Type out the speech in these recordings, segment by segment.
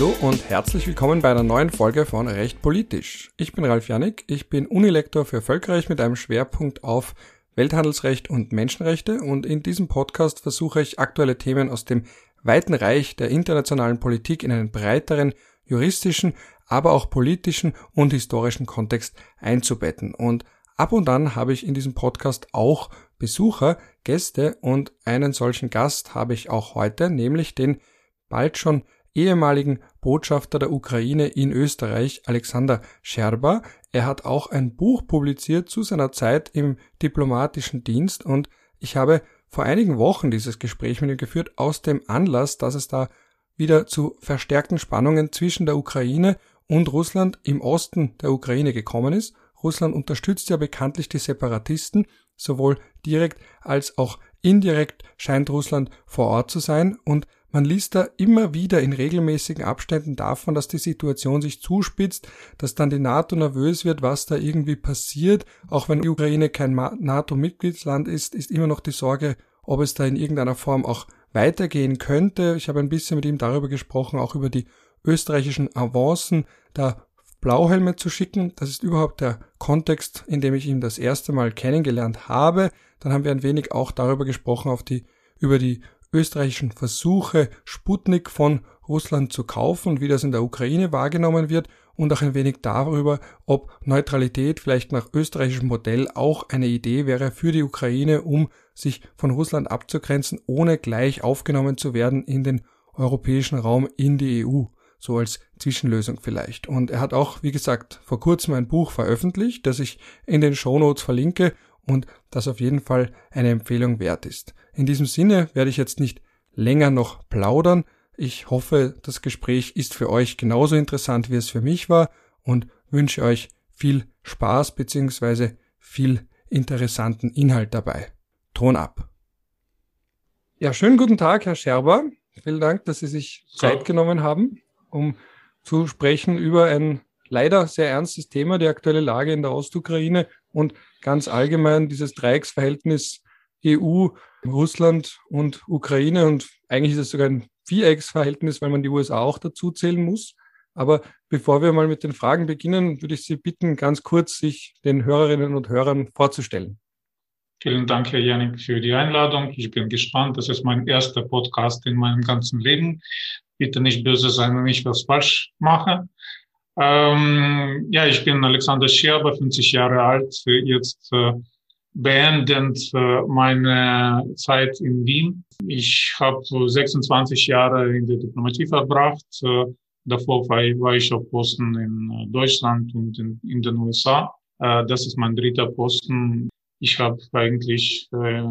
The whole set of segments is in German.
Hallo und herzlich willkommen bei einer neuen Folge von Recht Politisch. Ich bin Ralf Janik, ich bin Unilektor für Völkerrecht mit einem Schwerpunkt auf Welthandelsrecht und Menschenrechte und in diesem Podcast versuche ich aktuelle Themen aus dem weiten Reich der internationalen Politik in einen breiteren juristischen, aber auch politischen und historischen Kontext einzubetten. Und ab und an habe ich in diesem Podcast auch Besucher, Gäste und einen solchen Gast habe ich auch heute, nämlich den bald schon ehemaligen Botschafter der Ukraine in Österreich, Alexander Scherba. Er hat auch ein Buch publiziert zu seiner Zeit im diplomatischen Dienst und ich habe vor einigen Wochen dieses Gespräch mit ihm geführt aus dem Anlass, dass es da wieder zu verstärkten Spannungen zwischen der Ukraine und Russland im Osten der Ukraine gekommen ist. Russland unterstützt ja bekanntlich die Separatisten, sowohl direkt als auch indirekt scheint Russland vor Ort zu sein und man liest da immer wieder in regelmäßigen Abständen davon, dass die Situation sich zuspitzt, dass dann die NATO nervös wird, was da irgendwie passiert. Auch wenn die Ukraine kein NATO-Mitgliedsland ist, ist immer noch die Sorge, ob es da in irgendeiner Form auch weitergehen könnte. Ich habe ein bisschen mit ihm darüber gesprochen, auch über die österreichischen Avancen, da Blauhelme zu schicken. Das ist überhaupt der Kontext, in dem ich ihn das erste Mal kennengelernt habe. Dann haben wir ein wenig auch darüber gesprochen, auf die, über die österreichischen Versuche, Sputnik von Russland zu kaufen und wie das in der Ukraine wahrgenommen wird und auch ein wenig darüber, ob Neutralität vielleicht nach österreichischem Modell auch eine Idee wäre für die Ukraine, um sich von Russland abzugrenzen, ohne gleich aufgenommen zu werden in den europäischen Raum, in die EU, so als Zwischenlösung vielleicht. Und er hat auch, wie gesagt, vor kurzem ein Buch veröffentlicht, das ich in den Shownotes verlinke und das auf jeden Fall eine Empfehlung wert ist. In diesem Sinne werde ich jetzt nicht länger noch plaudern. Ich hoffe, das Gespräch ist für euch genauso interessant, wie es für mich war und wünsche euch viel Spaß bzw. viel interessanten Inhalt dabei. Ton ab. Ja, schönen guten Tag, Herr Scherber. Vielen Dank, dass Sie sich Zeit genommen haben, um zu sprechen über ein leider sehr ernstes Thema, die aktuelle Lage in der Ostukraine und ganz allgemein dieses Dreiecksverhältnis EU, Russland und Ukraine. Und eigentlich ist es sogar ein Vierecksverhältnis, weil man die USA auch dazu zählen muss. Aber bevor wir mal mit den Fragen beginnen, würde ich Sie bitten, ganz kurz sich den Hörerinnen und Hörern vorzustellen. Vielen Dank, Herr Janik, für die Einladung. Ich bin gespannt. Das ist mein erster Podcast in meinem ganzen Leben. Bitte nicht böse sein, wenn ich was falsch mache. Ähm, ja, ich bin Alexander Scherber, 50 Jahre alt, jetzt äh, beendend äh, meine Zeit in Wien. Ich habe 26 Jahre in der Diplomatie verbracht. Äh, davor war, war ich auf Posten in äh, Deutschland und in, in den USA. Äh, das ist mein dritter Posten. Ich habe eigentlich, äh,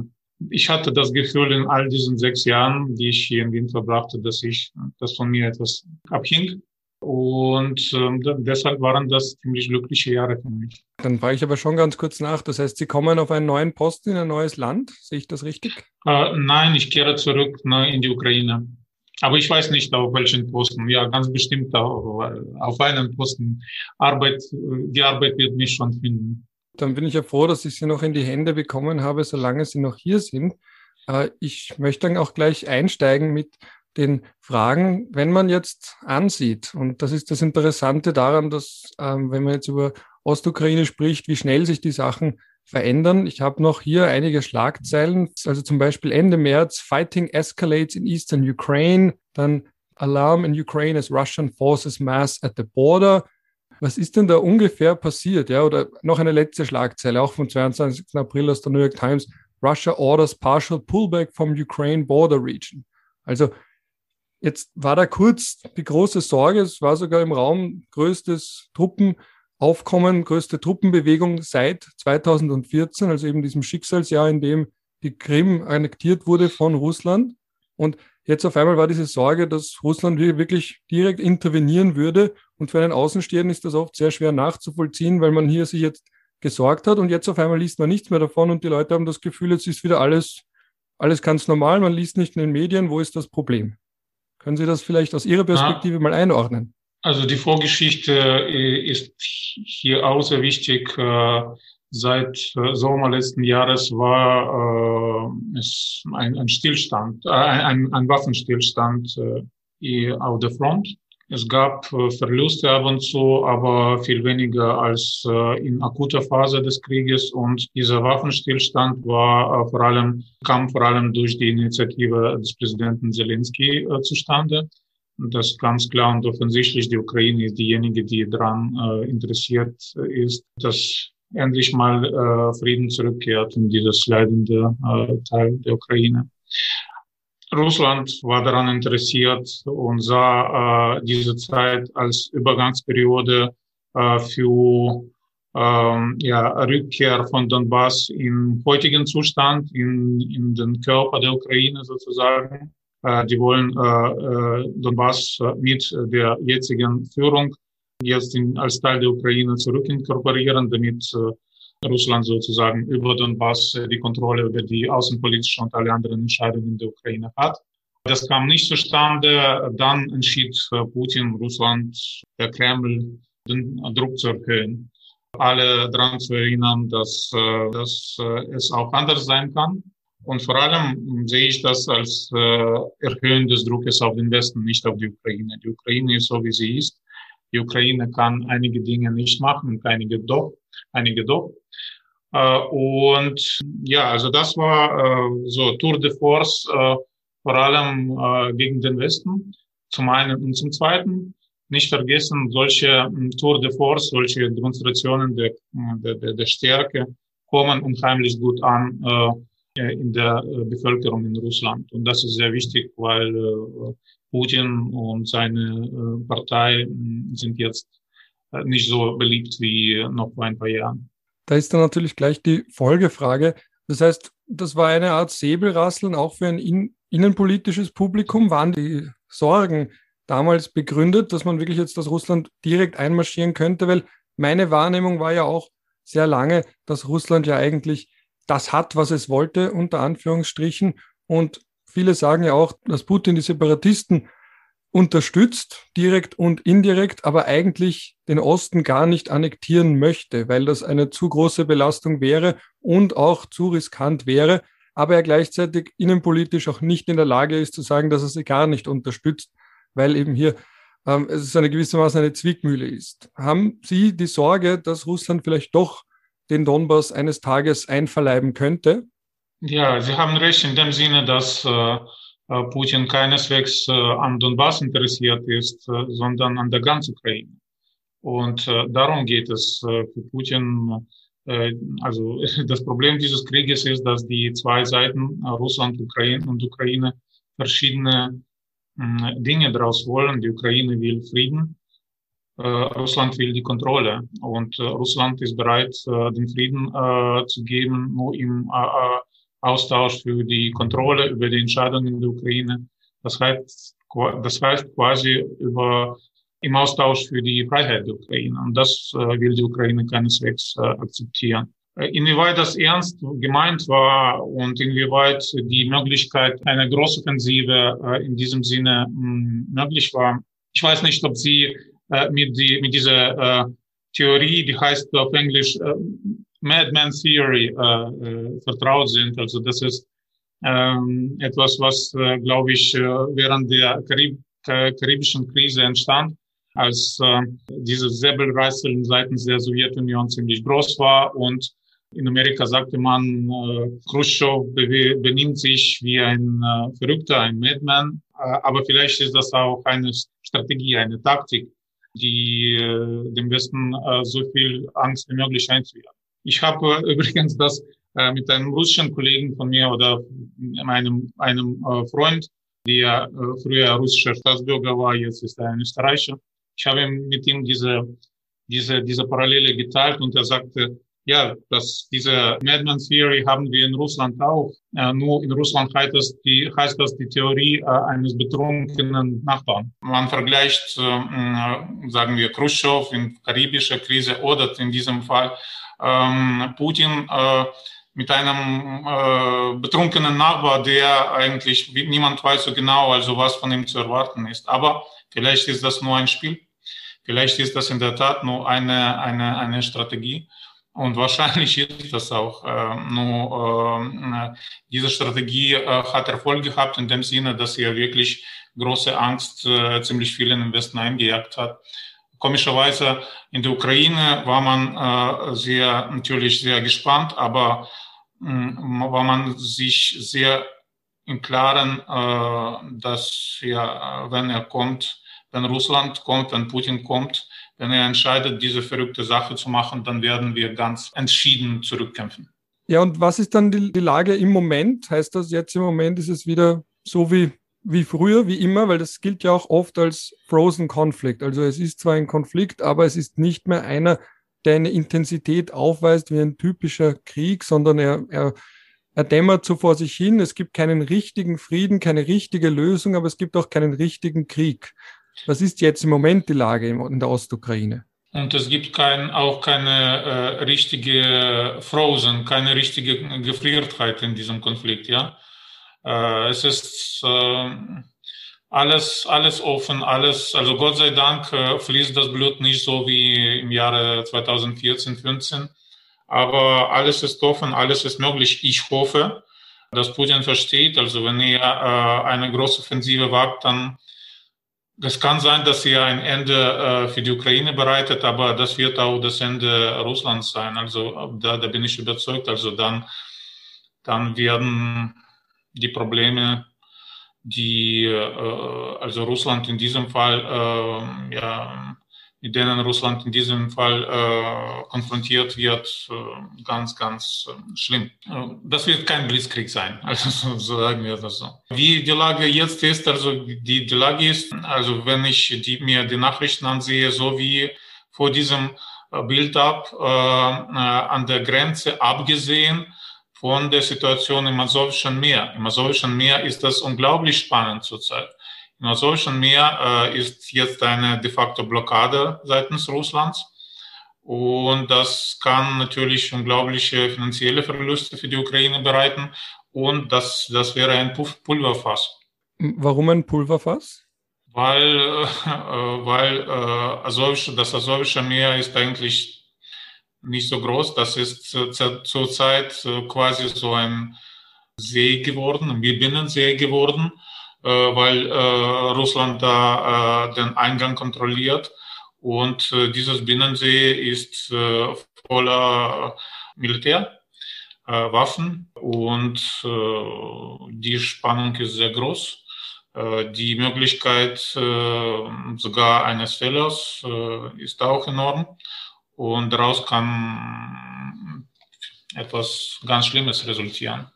ich hatte das Gefühl in all diesen sechs Jahren, die ich hier in Wien verbrachte, dass ich, dass von mir etwas abhing. Und ähm, deshalb waren das ziemlich glückliche Jahre für mich. Dann frage ich aber schon ganz kurz nach. Das heißt, Sie kommen auf einen neuen Posten in ein neues Land. Sehe ich das richtig? Äh, nein, ich kehre zurück ne, in die Ukraine. Aber ich weiß nicht, auf welchen Posten. Ja, ganz bestimmt auf, auf einem Posten. Arbeit, die Arbeit wird mich schon finden. Dann bin ich ja froh, dass ich Sie noch in die Hände bekommen habe, solange Sie noch hier sind. Äh, ich möchte dann auch gleich einsteigen mit den Fragen, wenn man jetzt ansieht, und das ist das Interessante daran, dass ähm, wenn man jetzt über Ostukraine spricht, wie schnell sich die Sachen verändern. Ich habe noch hier einige Schlagzeilen, also zum Beispiel Ende März, Fighting escalates in eastern Ukraine, dann Alarm in Ukraine as Russian forces mass at the border. Was ist denn da ungefähr passiert? Ja, oder noch eine letzte Schlagzeile, auch vom 22. April aus der New York Times. Russia orders partial pullback from Ukraine border region. Also Jetzt war da kurz die große Sorge, es war sogar im Raum größtes Truppenaufkommen, größte Truppenbewegung seit 2014, also eben diesem Schicksalsjahr, in dem die Krim annektiert wurde von Russland. Und jetzt auf einmal war diese Sorge, dass Russland wirklich direkt intervenieren würde. Und für einen Außenstehenden ist das oft sehr schwer nachzuvollziehen, weil man hier sich jetzt gesorgt hat und jetzt auf einmal liest man nichts mehr davon und die Leute haben das Gefühl, jetzt ist wieder alles, alles ganz normal, man liest nicht in den Medien, wo ist das Problem? Können Sie das vielleicht aus Ihrer Perspektive ja. mal einordnen? Also die Vorgeschichte äh, ist hier auch sehr wichtig. Äh, seit äh, Sommer letzten Jahres war es ein, ein Stillstand, ein, ein Waffenstillstand auf der Front Es gab äh, Verluste ab und zu, aber viel weniger als äh, in akuter Phase des Krieges. Und dieser Waffenstillstand war äh, vor allem, kam vor allem durch die Initiative des Präsidenten Zelensky zustande. Das ganz klar und offensichtlich, die Ukraine ist diejenige, die daran interessiert ist, dass endlich mal Frieden zurückkehrt in dieses leidende Teil der Ukraine. Russland war daran interessiert und sah äh, diese Zeit als Übergangsperiode äh, für ähm, ja, Rückkehr von Donbass im heutigen Zustand, in, in den Körper der Ukraine sozusagen. Äh, die wollen äh, äh, Donbass mit der jetzigen Führung jetzt in, als Teil der Ukraine zurückinkorporieren, damit äh, Russland sozusagen über Donbass äh, die Kontrolle über die außenpolitische und alle anderen Entscheidungen der Ukraine hat. Das kam nicht zustande. Dann entschied äh, Putin, Russland, der Kreml, den Druck zu erhöhen. Alle daran zu erinnern, dass, äh, dass es auch anders sein kann. Und vor allem sehe ich das als Erhöhen des Druckes auf den Westen, nicht auf die Ukraine. Die Ukraine ist so, wie sie ist. Die Ukraine kann einige Dinge nicht machen, einige doch, einige doch. Äh, und ja, also das war äh, so Tour de Force, äh, vor allem gegen den Westen, zum einen und zum zweiten. Nicht vergessen, solche Tour de Force, solche Demonstrationen der, der, der Stärke kommen unheimlich gut an in der Bevölkerung in Russland. Und das ist sehr wichtig, weil Putin und seine Partei sind jetzt nicht so beliebt wie noch vor ein paar Jahren. Da ist dann natürlich gleich die Folgefrage. Das heißt, das war eine Art Säbelrasseln auch für ein in, innenpolitisches Publikum. Waren die Sorgen damals begründet, dass man wirklich jetzt aus Russland direkt einmarschieren könnte? Weil meine Wahrnehmung war ja auch sehr lange, dass Russland ja eigentlich das hat, was es wollte, unter Anführungsstrichen. Und viele sagen ja auch, dass Putin die Separatisten unterstützt, direkt und indirekt, aber eigentlich den Osten gar nicht annektieren möchte, weil das eine zu große Belastung wäre und auch zu riskant wäre, aber er gleichzeitig innenpolitisch auch nicht in der Lage ist zu sagen, dass er sie gar nicht unterstützt, weil eben hier ähm, es eine gewissermaßen eine Zwickmühle ist. Haben Sie die Sorge, dass Russland vielleicht doch den Donbass eines Tages einverleiben könnte? Ja, Sie haben recht in dem Sinne, dass äh, Putin keineswegs äh, an Donbass interessiert ist, äh, sondern an der ganzen Ukraine. Und darum geht es für Putin. Also das Problem dieses Krieges ist, dass die zwei Seiten, Russland Ukraine und Ukraine, verschiedene Dinge daraus wollen. Die Ukraine will Frieden, Russland will die Kontrolle. Und Russland ist bereit, den Frieden zu geben, nur im Austausch für die Kontrolle über die Entscheidungen der Ukraine. Das heißt, das heißt quasi über im Austausch für die Freiheit der Ukraine. Und das äh, will die Ukraine keineswegs äh, akzeptieren. Äh, inwieweit das ernst gemeint war und inwieweit die Möglichkeit einer Großoffensive äh, in diesem Sinne mh, hm, möglich war. Ich weiß nicht, ob Sie äh, mit, die, mit dieser äh, Theorie, die heißt auf Englisch Madman Theory äh, äh, vertraut sind. Also das ist ähm, etwas, was, äh, glaube ich, äh, während der Karib karibischen Krise entstand, als äh, dieses Säbelreißeln seitens der Sowjetunion ziemlich groß war und in Amerika sagte man, äh, Khrushchev be benimmt sich wie ein äh, Verrückter, ein Madman. Äh, aber vielleicht ist das auch eine Strategie, eine Taktik, die äh, dem Westen äh, so viel Angst wie möglich einzujagen. Ich habe übrigens das äh, mit einem russischen Kollegen von mir oder meinem einem äh, Freund, der äh, früher russischer Staatsbürger war, jetzt ist er ein Österreicher. Ich habe mit ihm diese, diese, diese Parallele geteilt und er sagte, ja, dass diese Madman Theory haben wir in Russland auch. Äh, nur in Russland heißt das die, heißt das die Theorie äh, eines betrunkenen Nachbarn. Man vergleicht, äh, äh sagen wir, Khrushchev in karibischer Krise oder in diesem Fall ähm, Putin mit einem betrunkenen Nachbar, der eigentlich niemand weiß so genau, also was von ihm zu erwarten ist. Aber vielleicht ist das nur ein Spiel. Vielleicht ist das in der Tat nur eine, eine, eine Strategie. Und wahrscheinlich ist das auch. Äh, nur äh, diese Strategie äh, hat Erfolg gehabt in dem Sinne, dass ja wirklich große Angst äh, ziemlich vielen im Westen eingejagt hat. Komischerweise in der Ukraine war man äh, sehr natürlich sehr gespannt, aber mh, mm, war man sich sehr im Klaren, äh, dass ja, wenn er kommt, wenn Russland kommt, wenn Putin kommt, wenn er entscheidet, diese verrückte Sache zu machen, dann werden wir ganz entschieden zurückkämpfen. Ja, und was ist dann die, die Lage im Moment? Heißt das jetzt im Moment ist es wieder so wie, wie früher, wie immer, weil das gilt ja auch oft als Frozen Conflict. Also es ist zwar ein Konflikt, aber es ist nicht mehr einer, der eine Intensität aufweist wie ein typischer Krieg, sondern er, er, er dämmert so vor sich hin. Es gibt keinen richtigen Frieden, keine richtige Lösung, aber es gibt auch keinen richtigen Krieg. Was ist jetzt im Moment die Lage in der Ostukraine? Und es gibt kein, auch keine äh, richtige Frozen, keine richtige Gefriertheit in diesem Konflikt. Ja, äh, es ist äh, alles, alles offen, alles. Also Gott sei Dank äh, fließt das Blut nicht so wie im Jahre 2014, 15. Aber alles ist offen, alles ist möglich. Ich hoffe, dass Putin versteht. Also wenn er äh, eine große Offensive wagt, dann es kann sein, dass sie ein Ende äh, für die Ukraine bereitet, aber das wird auch das Ende Russlands sein. Also da, da bin ich überzeugt. Also dann, dann werden die Probleme, die äh, also Russland in diesem Fall äh, ja mit denen Russland in diesem Fall äh, konfrontiert wird, ganz, ganz schlimm. Das wird kein Blitzkrieg sein, also so, sagen wir das so. Wie die Lage jetzt ist, also die, die Lage ist, also wenn ich die, mir die Nachrichten ansehe, so wie vor diesem Bild ab, äh, an der Grenze abgesehen von der Situation im Asowischen Meer. Im Asowischen Meer ist das unglaublich spannend zurzeit. Im Asowischen Meer äh, ist jetzt eine de facto Blockade seitens Russlands. Und das kann natürlich unglaubliche finanzielle Verluste für die Ukraine bereiten. Und das, das wäre ein Pulverfass. Warum ein Pulverfass? Weil, äh, weil äh, Asowische, das Asowische Meer ist eigentlich nicht so groß. Das ist zurzeit äh, quasi so ein See geworden, ein Binnensee geworden. Äh, weil äh, Russland da den Eingang kontrolliert. Und dieses Binnensee ist voller Militär. Waffen und die Spannung ist sehr groß. Die Möglichkeit sogar eines Fehlers ist auch enorm und daraus kann etwas ganz Schlimmes resultieren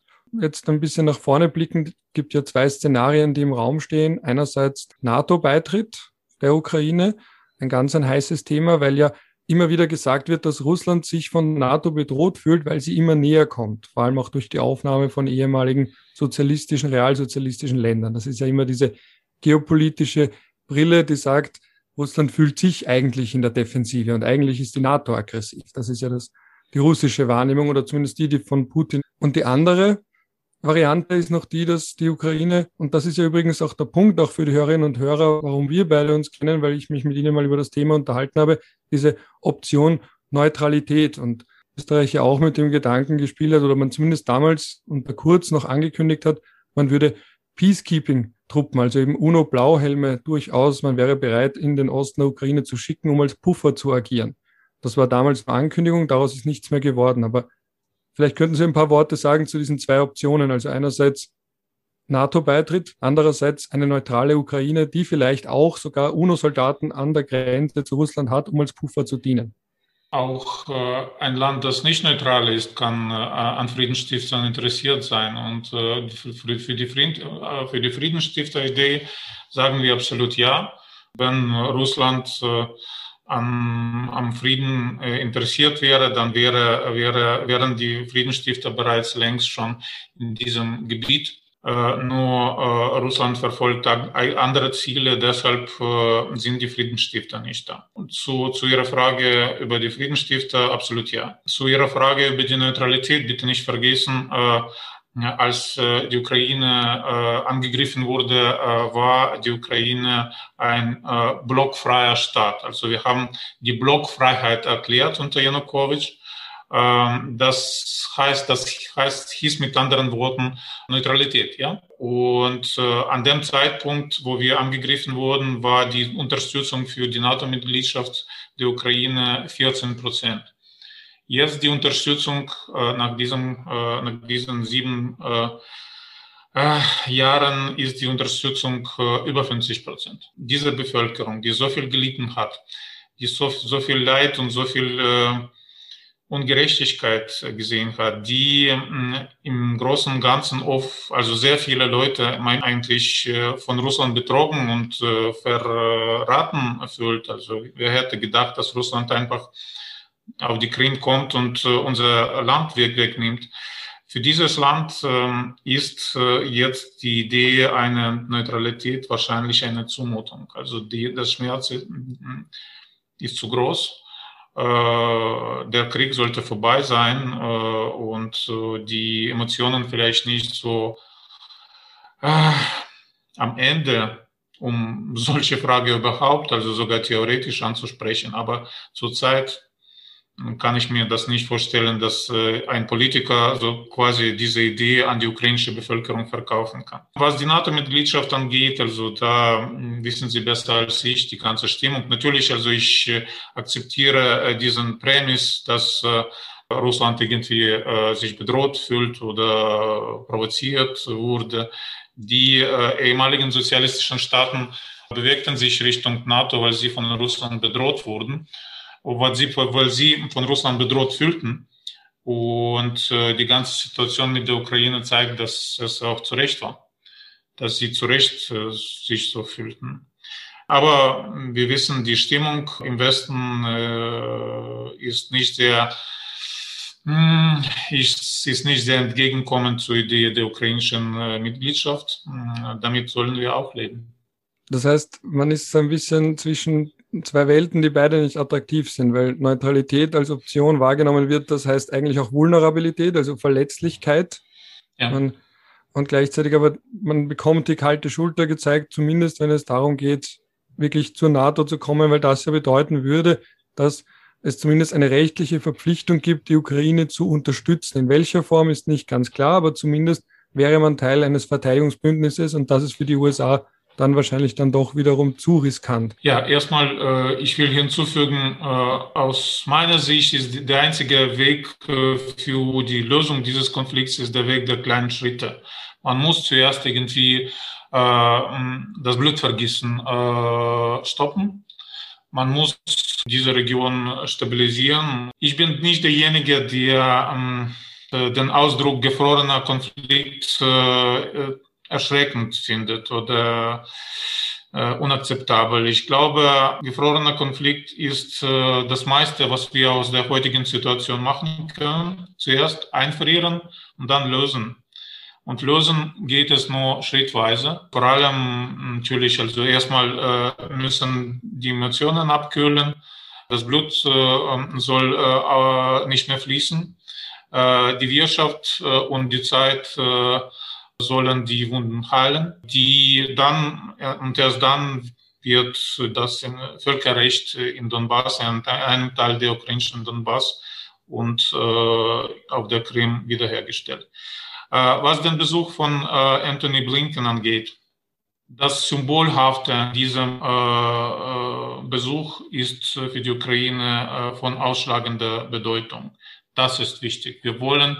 jetzt ein bisschen nach vorne blicken, gibt ja zwei Szenarien, die im Raum stehen. Einerseits NATO-Beitritt der Ukraine, ein ganz ein heißes Thema, weil ja immer wieder gesagt wird, dass Russland sich von NATO bedroht fühlt, weil sie immer näher kommt, vor allem auch durch die Aufnahme von ehemaligen sozialistischen, realsozialistischen Ländern. Das ist ja immer diese geopolitische Brille, die sagt, Russland fühlt sich eigentlich in der Defensive und eigentlich ist die NATO aggressiv. Das ist ja das, die russische Wahrnehmung oder zumindest die, die von Putin. Und die andere, Variante ist noch die, dass die Ukraine, und das ist ja übrigens auch der Punkt auch für die Hörerinnen und Hörer, warum wir beide uns kennen, weil ich mich mit Ihnen mal über das Thema unterhalten habe, diese Option Neutralität und Österreich ja auch mit dem Gedanken gespielt hat oder man zumindest damals unter Kurz noch angekündigt hat, man würde Peacekeeping-Truppen, also eben UNO-Blauhelme durchaus, man wäre bereit, in den Osten der Ukraine zu schicken, um als Puffer zu agieren. Das war damals eine Ankündigung, daraus ist nichts mehr geworden. Aber Vielleicht könnten Sie ein paar Worte sagen zu diesen zwei Optionen. Also einerseits NATO-Beitritt, andererseits eine neutrale Ukraine, die vielleicht auch sogar UNO-Soldaten an der Grenze zu Russland hat, um als Puffer zu dienen. Auch äh, ein Land, das nicht neutral ist, kann äh, an Friedensstiftern interessiert sein. Und äh, für, für, die Frieden, äh, für die Friedensstifter-Idee sagen wir absolut ja. Wenn Russland äh, am, am Frieden äh, interessiert wäre, dann wäre, wäre, wären die Friedensstifter bereits längst schon in diesem Gebiet. Äh, nur äh, Russland verfolgt andere Ziele, deshalb äh, sind die Friedensstifter nicht da. Zu, zu Ihrer Frage über die Friedensstifter, absolut ja. Zu Ihrer Frage über die Neutralität, bitte nicht vergessen, als die Ukraine angegriffen wurde, war die Ukraine ein blockfreier Staat. Also wir haben die Blockfreiheit erklärt unter Janukowitsch. Ähm, das heißt, das heißt, hieß mit anderen Worten Neutralität, ja. Und äh, an dem Zeitpunkt, wo wir angegriffen wurden, war die Unterstützung für die NATO-Mitgliedschaft der Ukraine 14 Prozent. Jetzt die Unterstützung äh, nach diesem, äh, nach diesen sieben äh, äh, Jahren ist die Unterstützung äh, über 50 Prozent. Diese Bevölkerung, die so viel gelitten hat, die so, so viel Leid und so viel Ungerechtigkeit gesehen hat, die äh, im Großen und Ganzen oft, also sehr viele Leute meinen eigentlich äh, von Russland betrogen und äh, verraten fühlt. Also wer hätte gedacht, dass Russland einfach auf die Krim kommt und unser Land wegnimmt. Für dieses Land ähm, ist jetzt die Idee einer Neutralität wahrscheinlich eine Zumutung. Also die, das Schmerz ist zu groß äh, der Krieg sollte vorbei sein äh, und äh, die Emotionen vielleicht nicht so am Ende, um solche Frage überhaupt, also sogar theoretisch anzusprechen. Aber zurzeit kann ich mir das nicht vorstellen, dass äh, ein Politiker so quasi diese Idee an die ukrainische Bevölkerung verkaufen kann. Was die NATO-Mitgliedschaft angeht, also da hm, wissen Sie besser als ich die ganze Stimmung. Natürlich, also ich äh, akzeptiere äh, diesen Prämisse, dass Russland irgendwie sich bedroht fühlt oder provoziert wurde. Die ehemaligen sozialistischen Staaten bewegten sich Richtung NATO, weil sie von Russland bedroht wurden weil sie, weil sie von Russland bedroht fühlten. Und äh, die ganze Situation mit der Ukraine zeigt, dass es auch zu Recht war, dass sie zu Recht äh, sich so fühlten. Aber wir wissen, die Stimmung im Westen äh, ist nicht sehr, mh, hm, ist, ist nicht sehr entgegenkommend zur Idee der ukrainischen äh, Mitgliedschaft. Äh, damit sollen wir auch leben. Das heißt, man ist ein bisschen zwischen zwei Welten, die beide nicht attraktiv sind, weil Neutralität als Option wahrgenommen wird, das heißt eigentlich auch Vulnerabilität, also Verletzlichkeit. Ja. Man, und gleichzeitig aber, man bekommt die kalte Schulter gezeigt, zumindest wenn es darum geht, wirklich zur NATO zu kommen, weil das ja bedeuten würde, dass es zumindest eine rechtliche Verpflichtung gibt, die Ukraine zu unterstützen. In welcher Form ist nicht ganz klar, aber zumindest wäre man Teil eines Verteidigungsbündnisses und das ist für die USA dann wahrscheinlich dann doch wiederum zu riskant. Ja, erstmal, äh, ich will hinzufügen, äh, aus meiner Sicht ist der einzige Weg äh, für die Lösung dieses Konflikts ist der Weg der kleinen Schritte. Man muss zuerst irgendwie äh, das Blutvergießen äh, stoppen. Man muss diese Region stabilisieren. Ich bin nicht derjenige, der ähm, äh, den Ausdruck gefrorener Konflikt erschreckend findet oder äh, unakzeptabel. Ich glaube, gefrorener Konflikt ist äh, das meiste, was wir aus der heutigen Situation machen können. Zuerst einfrieren und dann lösen. Und lösen geht es nur schrittweise. Vor allem natürlich, also erstmal äh, müssen die Emotionen abkühlen. Das Blut äh, soll äh, nicht mehr fließen. Äh, die Wirtschaft und die Zeit sollen die Wunden heilen, die dann, und erst dann wird das Völkerrecht in Donbass, in einem Teil der ukrainischen Donbass und äh, auf der Krim wiederhergestellt. Äh, was den Besuch von äh, Anthony Blinken angeht, das Symbolhafte an diesem äh, äh, Besuch ist für die Ukraine äh, von ausschlagender Bedeutung. Das ist wichtig. Wir wollen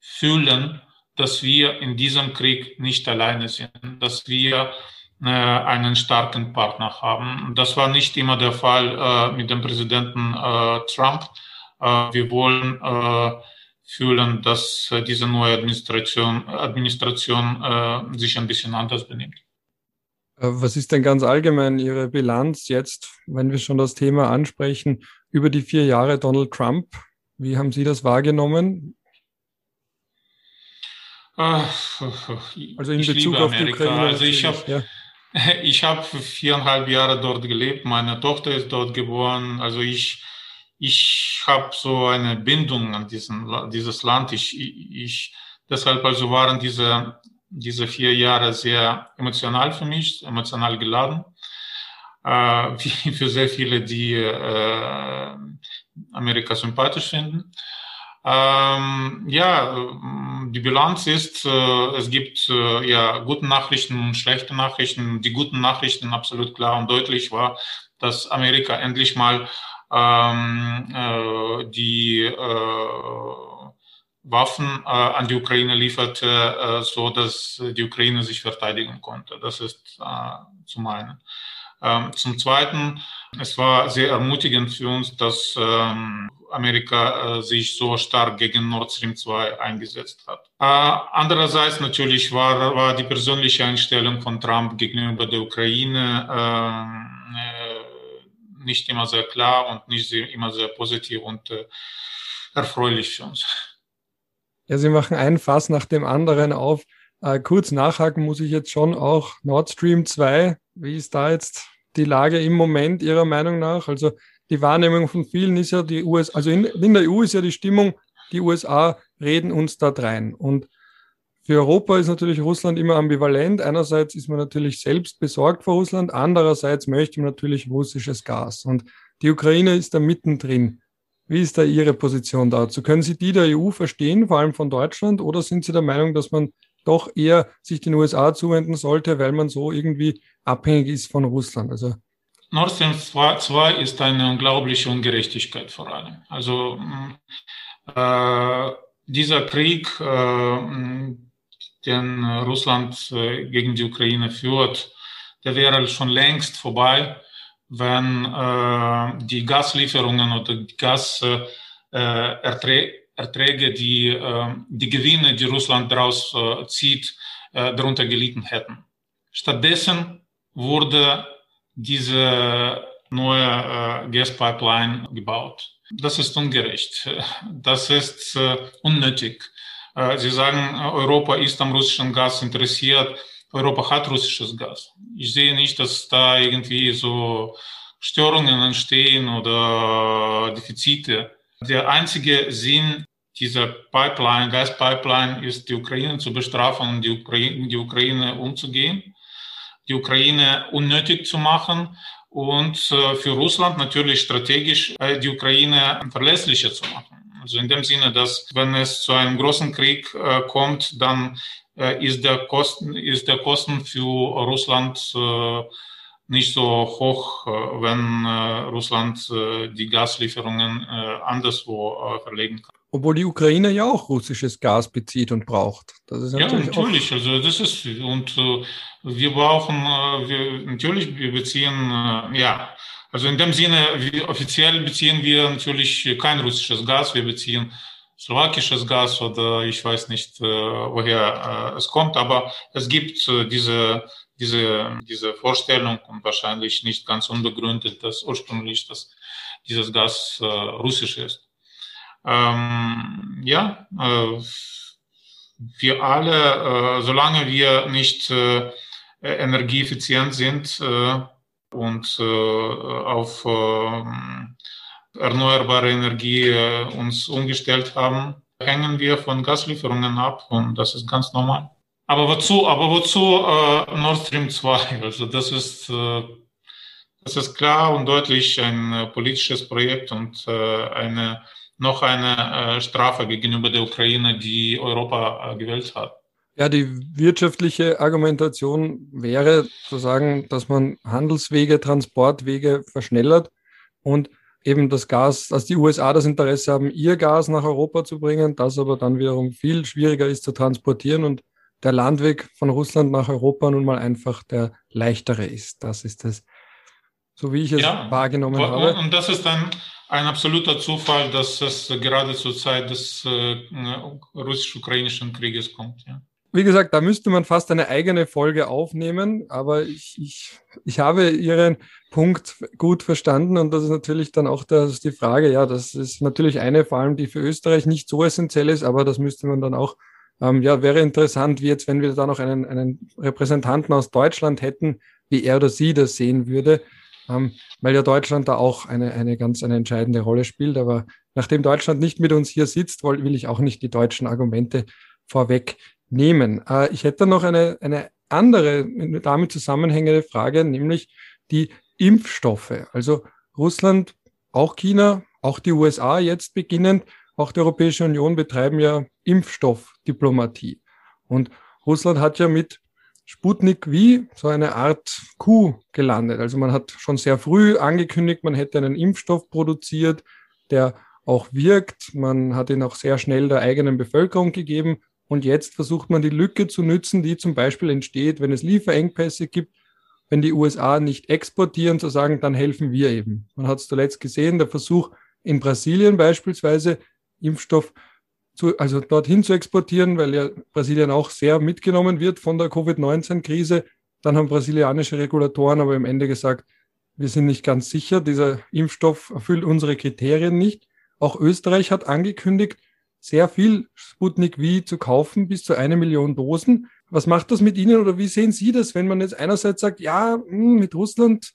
fühlen, dass wir in diesem Krieg nicht alleine sind, dass wir äh, einen starken Partner haben. Das war nicht immer der Fall äh, mit dem Präsidenten äh, Trump. Wir wollen fühlen, dass diese neue Administration, Administration sich ein bisschen anders benimmt. Was ist denn ganz allgemein Ihre Bilanz jetzt, wenn wir schon das Thema ansprechen, über die vier Jahre Donald Trump? Wie haben Sie das wahrgenommen? Also in Bezug auf die Ukraine. Also ich habe ja. ich habe viereinhalb Jahre dort gelebt. Meine Tochter ist dort geboren. Also ich ich habe so eine Bindung an diesen dieses Land. Ich ich deshalb also waren diese diese vier Jahre sehr emotional für mich, emotional geladen. Äh, wie für sehr viele, die äh, Amerika sympathisch finden. Ähm, ja, die Bilanz ist, äh, es gibt äh, ja gute Nachrichten und schlechte Nachrichten. Die guten Nachrichten absolut klar und deutlich war, dass Amerika endlich mal ähm, äh, die äh, Waffen äh, an die Ukraine lieferte, äh, so dass die Ukraine sich verteidigen konnte. Das ist äh, zum einen. Ähm, zum Zweiten, es war sehr ermutigend für uns, dass ähm, Amerika äh, sich so stark gegen Nord Stream 2 eingesetzt hat. Äh, andererseits natürlich war, war die persönliche Einstellung von Trump gegenüber der Ukraine ähm, äh, nicht immer sehr klar und nicht immer sehr positiv und erfreulich für uns. Ja, Sie machen ein Fass nach dem anderen auf. Äh, kurz nachhaken muss ich jetzt schon auch Nord Stream 2. Wie ist da jetzt die Lage im Moment Ihrer Meinung nach? Also die Wahrnehmung von vielen ist ja, die USA, also in, in der EU ist ja die Stimmung, die USA reden uns da rein. Und für Europa ist natürlich Russland immer ambivalent. Einerseits ist man natürlich selbst besorgt vor Russland, andererseits möchte man natürlich russisches Gas. Und die Ukraine ist da mittendrin. Wie ist da Ihre Position dazu? Können Sie die der EU verstehen, vor allem von Deutschland, oder sind Sie der Meinung, dass man doch eher sich den USA zuwenden sollte, weil man so irgendwie abhängig ist von Russland? Also Nord Stream 2 ist eine unglaubliche Ungerechtigkeit vor allem. Also mm, äh, dieser Krieg, äh, den Russland äh, gegen die Ukraine führt, der wäre schon längst vorbei, wenn äh, die Gaslieferungen oder die Gaserträge, äh, die, äh, die Gewinne, die Russland daraus zieht, darunter gelitten hätten. Stattdessen wurde diese neue äh, Gaspipeline gebaut. Das ist ungerecht. Das ist äh, unnötig. Äh, Sie sagen, Europa ist am russischen Gas interessiert. Europa hat russisches Gas. Ich sehe nicht, dass da irgendwie so Störungen entstehen oder Defizite. Der einzige Sinn dieser Pipeline, Gaspipeline, ist die Ukraine zu bestrafen und die Ukraine, die Ukraine umzugehen die Ukraine unnötig zu machen und äh, für Russland natürlich strategisch äh, die Ukraine verlässlicher zu machen. Also in dem Sinne, dass wenn es zu einem großen Krieg äh, kommt, dann ist der Kosten, ist der Kosten für Russland nicht so hoch, wenn Russland die Gaslieferungen anderswo verlegen kann. Obwohl die Ukraine ja auch russisches Gas bezieht und braucht. Das ist natürlich ja, natürlich. Also das ist und äh, wir brauchen äh, wir, natürlich wir beziehen äh, ja also in dem Sinne wir, offiziell beziehen wir natürlich kein russisches Gas. Wir beziehen slowakisches Gas oder ich weiß nicht äh, woher äh, es kommt, aber es gibt äh, diese diese diese Vorstellung und wahrscheinlich nicht ganz unbegründet, dass ursprünglich das dieses Gas äh, russisch ist. Ähm, ja, äh, wir alle, äh, solange wir nicht äh, energieeffizient sind äh, und äh, auf äh, erneuerbare Energie uns umgestellt haben, hängen wir von Gaslieferungen ab und das ist ganz normal. Aber wozu, aber wozu Nord Stream 2? Also das ist, das ist klar und deutlich ein politisches Projekt und eine noch eine äh, Strafe gegenüber der Ukraine, die Europa äh, gewählt hat. Ja, die wirtschaftliche Argumentation wäre zu sagen, dass man Handelswege, Transportwege verschnellert und eben das Gas, dass die USA das Interesse haben, ihr Gas nach Europa zu bringen, das aber dann wiederum viel schwieriger ist zu transportieren und der Landweg von Russland nach Europa nun mal einfach der leichtere ist. Das ist es, so wie ich es ja, wahrgenommen habe. Und das ist dann ein absoluter Zufall, dass es gerade zur Zeit des äh, russisch-ukrainischen Krieges kommt. Ja. Wie gesagt, da müsste man fast eine eigene Folge aufnehmen, aber ich, ich, ich habe Ihren Punkt gut verstanden und das ist natürlich dann auch das, die Frage, ja, das ist natürlich eine, vor allem die für Österreich nicht so essentiell ist, aber das müsste man dann auch, ähm, ja, wäre interessant, wie jetzt, wenn wir da noch einen, einen Repräsentanten aus Deutschland hätten, wie er oder sie das sehen würde ähm, weil ja Deutschland da auch eine, eine ganz eine entscheidende Rolle spielt. Aber nachdem Deutschland nicht mit uns hier sitzt, will ich auch nicht die deutschen Argumente vorwegnehmen. Äh, ich hätte noch eine, eine andere damit zusammenhängende Frage, nämlich die Impfstoffe. Also Russland, auch China, auch die USA jetzt beginnend auch die Europäische Union betreiben ja Impfstoffdiplomatie. Und Russland hat ja mit Sputnik wie so eine Art Kuh gelandet. Also man hat schon sehr früh angekündigt, man hätte einen Impfstoff produziert, der auch wirkt. Man hat ihn auch sehr schnell der eigenen Bevölkerung gegeben. Und jetzt versucht man die Lücke zu nützen, die zum Beispiel entsteht, wenn es Lieferengpässe gibt, wenn die USA nicht exportieren, zu sagen, dann helfen wir eben. Man hat es zuletzt gesehen, der Versuch in Brasilien beispielsweise, Impfstoff zu, also dorthin zu exportieren, weil ja Brasilien auch sehr mitgenommen wird von der Covid-19-Krise. Dann haben brasilianische Regulatoren aber im Ende gesagt, wir sind nicht ganz sicher, dieser Impfstoff erfüllt unsere Kriterien nicht. Auch Österreich hat angekündigt, sehr viel Sputnik V zu kaufen, bis zu eine Million Dosen. Was macht das mit Ihnen oder wie sehen Sie das, wenn man jetzt einerseits sagt, ja, hm, mit Russland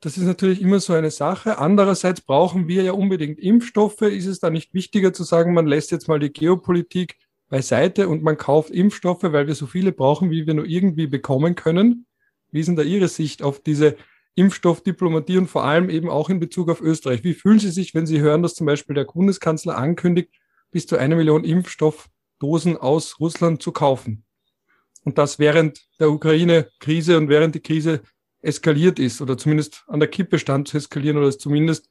das ist natürlich immer so eine Sache. Andererseits brauchen wir ja unbedingt Impfstoffe. Ist es da nicht wichtiger zu sagen, man lässt jetzt mal die Geopolitik beiseite und man kauft Impfstoffe, weil wir so viele brauchen, wie wir nur irgendwie bekommen können? Wie ist denn da Ihre Sicht auf diese Impfstoffdiplomatie und vor allem eben auch in Bezug auf Österreich? Wie fühlen Sie sich, wenn Sie hören, dass zum Beispiel der Bundeskanzler ankündigt, bis zu eine Million Impfstoffdosen aus Russland zu kaufen? Und das während der Ukraine-Krise und während die Krise eskaliert ist oder zumindest an der Kippe stand zu eskalieren oder es zumindest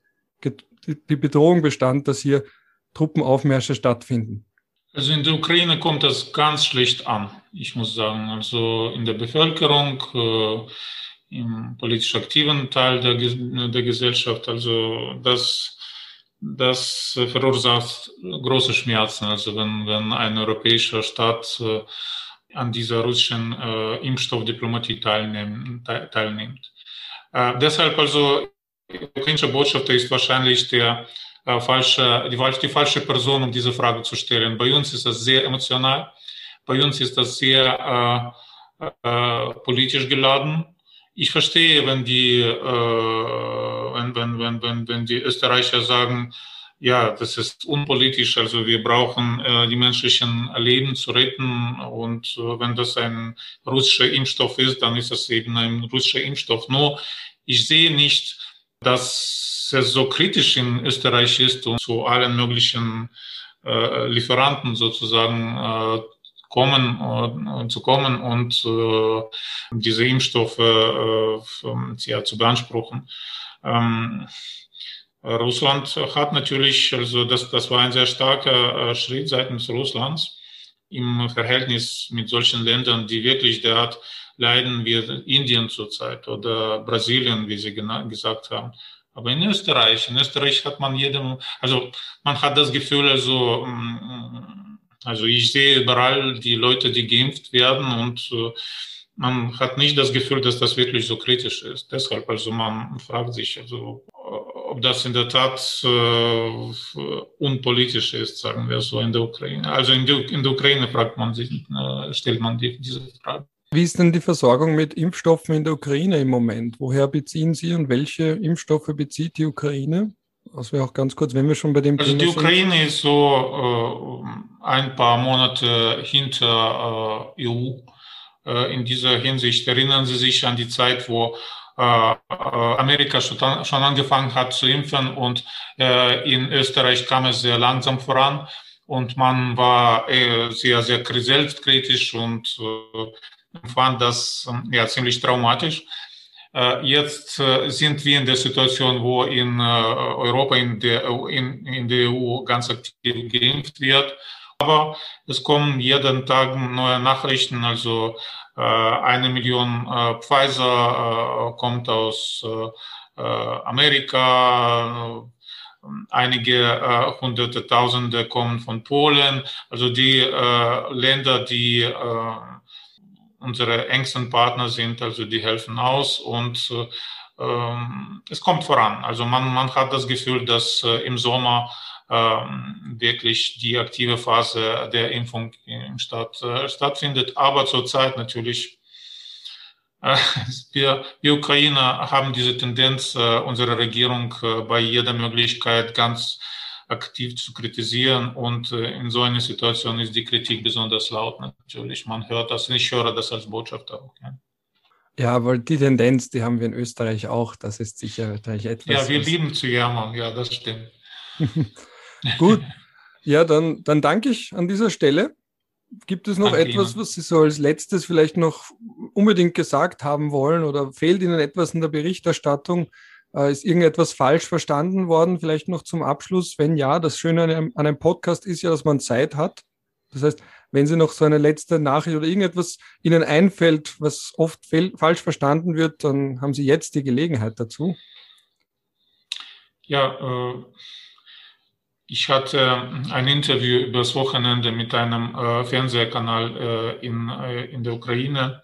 die Bedrohung bestand, dass hier Truppenaufmärsche stattfinden. Also in der Ukraine kommt das ganz schlecht an, ich muss sagen. Also in der Bevölkerung, äh, im politisch aktiven Teil der, der Gesellschaft, also das, das verursacht große Schmerzen. Also wenn, wenn ein europäischer Staat äh, an dieser russischen äh, Impfstoffdiplomatie teilnehmen, te teilnimmt. Äh, deshalb also, der ukrainische Botschafter ist wahrscheinlich der äh, falsche, die, die falsche Person, um diese Frage zu stellen. Bei uns ist das sehr emotional. Bei uns ist das sehr äh, äh, politisch geladen. Ich verstehe, wenn die, äh, wenn, wenn, wenn, wenn, wenn die Österreicher sagen, ja, das ist unpolitisch. Also wir brauchen äh, die menschlichen Leben zu retten. Und äh, wenn das ein russischer Impfstoff ist, dann ist das eben ein russischer Impfstoff. Nur ich sehe nicht, dass es so kritisch in Österreich ist und zu allen möglichen äh, Lieferanten sozusagen äh, kommen, äh, zu kommen und äh, diese Impfstoffe äh, ja, zu beanspruchen. Ähm, Russland hat natürlich, also das, das war ein sehr starker äh, Schritt seitens Russlands im Verhältnis mit solchen Ländern, die wirklich derart leiden wie Indien zurzeit oder Brasilien, wie Sie gesagt haben. Aber in Österreich, in Österreich hat man jedem, also man hat das Gefühl, also, mm, also ich sehe überall die Leute, die geimpft werden und äh, man hat nicht das Gefühl, dass das wirklich so kritisch ist. Deshalb, also man fragt sich, also ob das in der Tat äh, unpolitisch ist, sagen wir so in der Ukraine. Also in der, in der Ukraine fragt man sich, äh, stellt man die, diese Frage. Wie ist denn die Versorgung mit Impfstoffen in der Ukraine im Moment? Woher beziehen Sie und welche Impfstoffe bezieht die Ukraine? Das wäre auch ganz kurz, wenn wir schon bei dem also Thema die Ukraine sind. ist so äh, ein paar Monate hinter äh, EU. Äh, in dieser Hinsicht erinnern Sie sich an die Zeit, wo äh, Amerika schon angefangen hat zu impfen und äh, in Österreich kam es sehr langsam voran und man war äh, sehr, sehr selbstkritisch und fand das ja ziemlich traumatisch. Jetzt sind wir in der Situation, wo in Europa, in der, in, in der EU ganz aktiv geimpft wird. Aber es kommen jeden Tag neue Nachrichten, also äh, eine Million äh, Pfizer äh, kommt aus Amerika, einige hunderte Tausende kommen von Polen. Also die Länder, die unsere engsten Partner sind, also die helfen aus und ähm, es kommt voran. Also man, man hat das Gefühl, dass im Sommer wirklich die aktive Phase der Impfung statt, äh, stattfindet. Aber zurzeit natürlich äh, wir, wir Ukrainer haben diese Tendenz, äh, unsere Regierung bei jeder Möglichkeit ganz aktiv zu kritisieren. Und in so einer Situation ist die Kritik besonders laut natürlich. Man hört das, ich höre das als Botschafter auch. Ja. Ja, weil die Tendenz, die haben wir in Österreich auch. Das ist sicher etwas. Ja, wir lieben zu jammern, ja, das stimmt. Gut. Ja, dann, dann danke ich an dieser Stelle. Gibt es noch danke etwas, Ihnen. was Sie so als letztes vielleicht noch unbedingt gesagt haben wollen oder fehlt Ihnen etwas in der Berichterstattung? Äh, ist irgendetwas falsch verstanden worden? Vielleicht noch zum Abschluss. Wenn ja, das Schöne an einem, an einem Podcast ist ja, dass man Zeit hat. Das heißt, wenn Sie noch so eine letzte Nachricht oder irgendetwas Ihnen einfällt, was oft falsch verstanden wird, dann haben Sie jetzt die Gelegenheit dazu. Ja, äh, ich hatte ein Interview übers Wochenende mit einem äh, Fernsehkanal äh, in, äh, in der Ukraine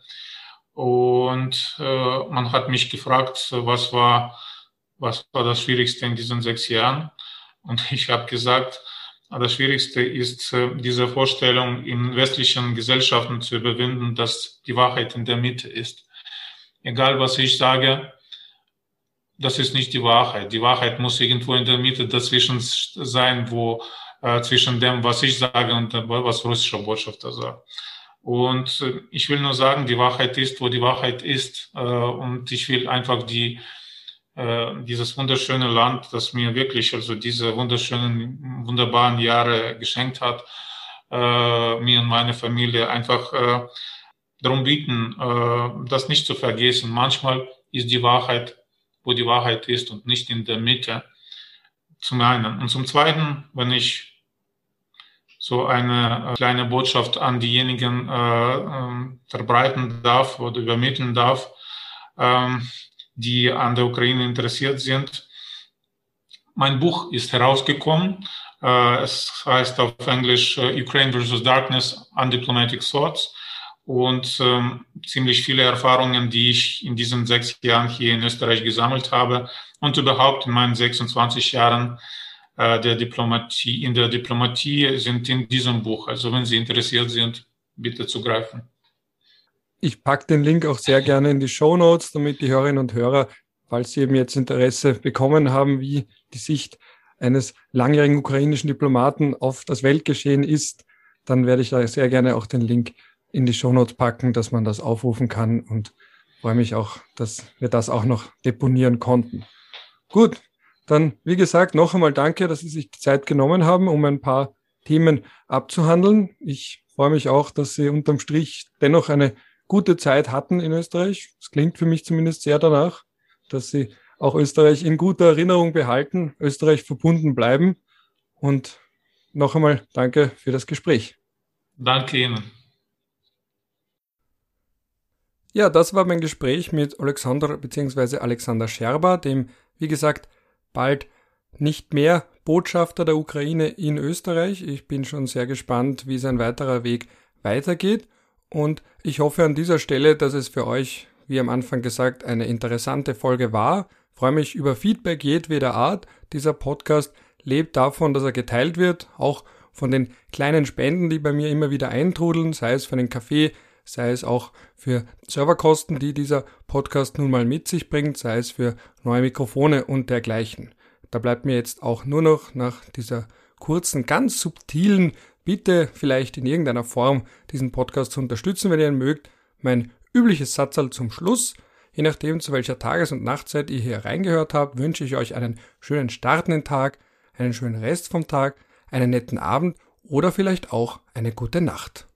und äh, man hat mich gefragt, was war, was war das Schwierigste in diesen sechs Jahren? Und ich habe gesagt, das Schwierigste ist, äh, diese Vorstellung in westlichen Gesellschaften zu überwinden, dass die Wahrheit in der Mitte ist. Egal was ich sage, das ist nicht die Wahrheit. Die Wahrheit muss irgendwo in der Mitte dazwischen sein, wo äh, zwischen dem, was ich sage und dem, was russischer Botschafter sagt. Und äh, ich will nur sagen, die Wahrheit ist, wo die Wahrheit ist. Äh, und ich will einfach die äh, dieses wunderschöne Land, das mir wirklich also diese wunderschönen, wunderbaren Jahre geschenkt hat, äh, mir und meine Familie einfach äh, darum bieten, äh, das nicht zu vergessen. Manchmal ist die Wahrheit, wo die Wahrheit ist und nicht in der Mitte. Zum einen. Und zum zweiten, wenn ich so eine äh, kleine Botschaft an diejenigen äh, äh, verbreiten darf oder übermitteln darf, ähm, die an der Ukraine interessiert sind. Mein Buch ist herausgekommen. Äh, es heißt auf Englisch äh, Ukraine versus Darkness, Undiplomatic Thoughts. Und ähm, ziemlich viele Erfahrungen, die ich in diesen sechs Jahren hier in Österreich gesammelt habe und überhaupt in meinen 26 Jahren äh, der Diplomatie, in der Diplomatie sind in diesem Buch. Also wenn Sie interessiert sind, bitte zugreifen. Ich packe den Link auch sehr gerne in die Show Notes, damit die Hörerinnen und Hörer, falls sie eben jetzt Interesse bekommen haben, wie die Sicht eines langjährigen ukrainischen Diplomaten auf das Weltgeschehen ist, dann werde ich da sehr gerne auch den Link in die Show Notes packen, dass man das aufrufen kann und freue mich auch, dass wir das auch noch deponieren konnten. Gut, dann wie gesagt noch einmal danke, dass Sie sich die Zeit genommen haben, um ein paar Themen abzuhandeln. Ich freue mich auch, dass Sie unterm Strich dennoch eine gute Zeit hatten in Österreich. Es klingt für mich zumindest sehr danach, dass sie auch Österreich in guter Erinnerung behalten, Österreich verbunden bleiben. Und noch einmal danke für das Gespräch. Danke Ihnen. Ja, das war mein Gespräch mit Alexander bzw. Alexander Scherber, dem, wie gesagt, bald nicht mehr Botschafter der Ukraine in Österreich. Ich bin schon sehr gespannt, wie sein weiterer Weg weitergeht. Und ich hoffe an dieser Stelle, dass es für euch, wie am Anfang gesagt, eine interessante Folge war. Ich freue mich über Feedback jedweder Art. Dieser Podcast lebt davon, dass er geteilt wird, auch von den kleinen Spenden, die bei mir immer wieder eintrudeln, sei es für den Kaffee, sei es auch für Serverkosten, die dieser Podcast nun mal mit sich bringt, sei es für neue Mikrofone und dergleichen. Da bleibt mir jetzt auch nur noch nach dieser kurzen, ganz subtilen bitte vielleicht in irgendeiner Form diesen Podcast zu unterstützen, wenn ihr ihn mögt. Mein übliches Satzal zum Schluss. Je nachdem, zu welcher Tages- und Nachtzeit ihr hier reingehört habt, wünsche ich euch einen schönen startenden Tag, einen schönen Rest vom Tag, einen netten Abend oder vielleicht auch eine gute Nacht.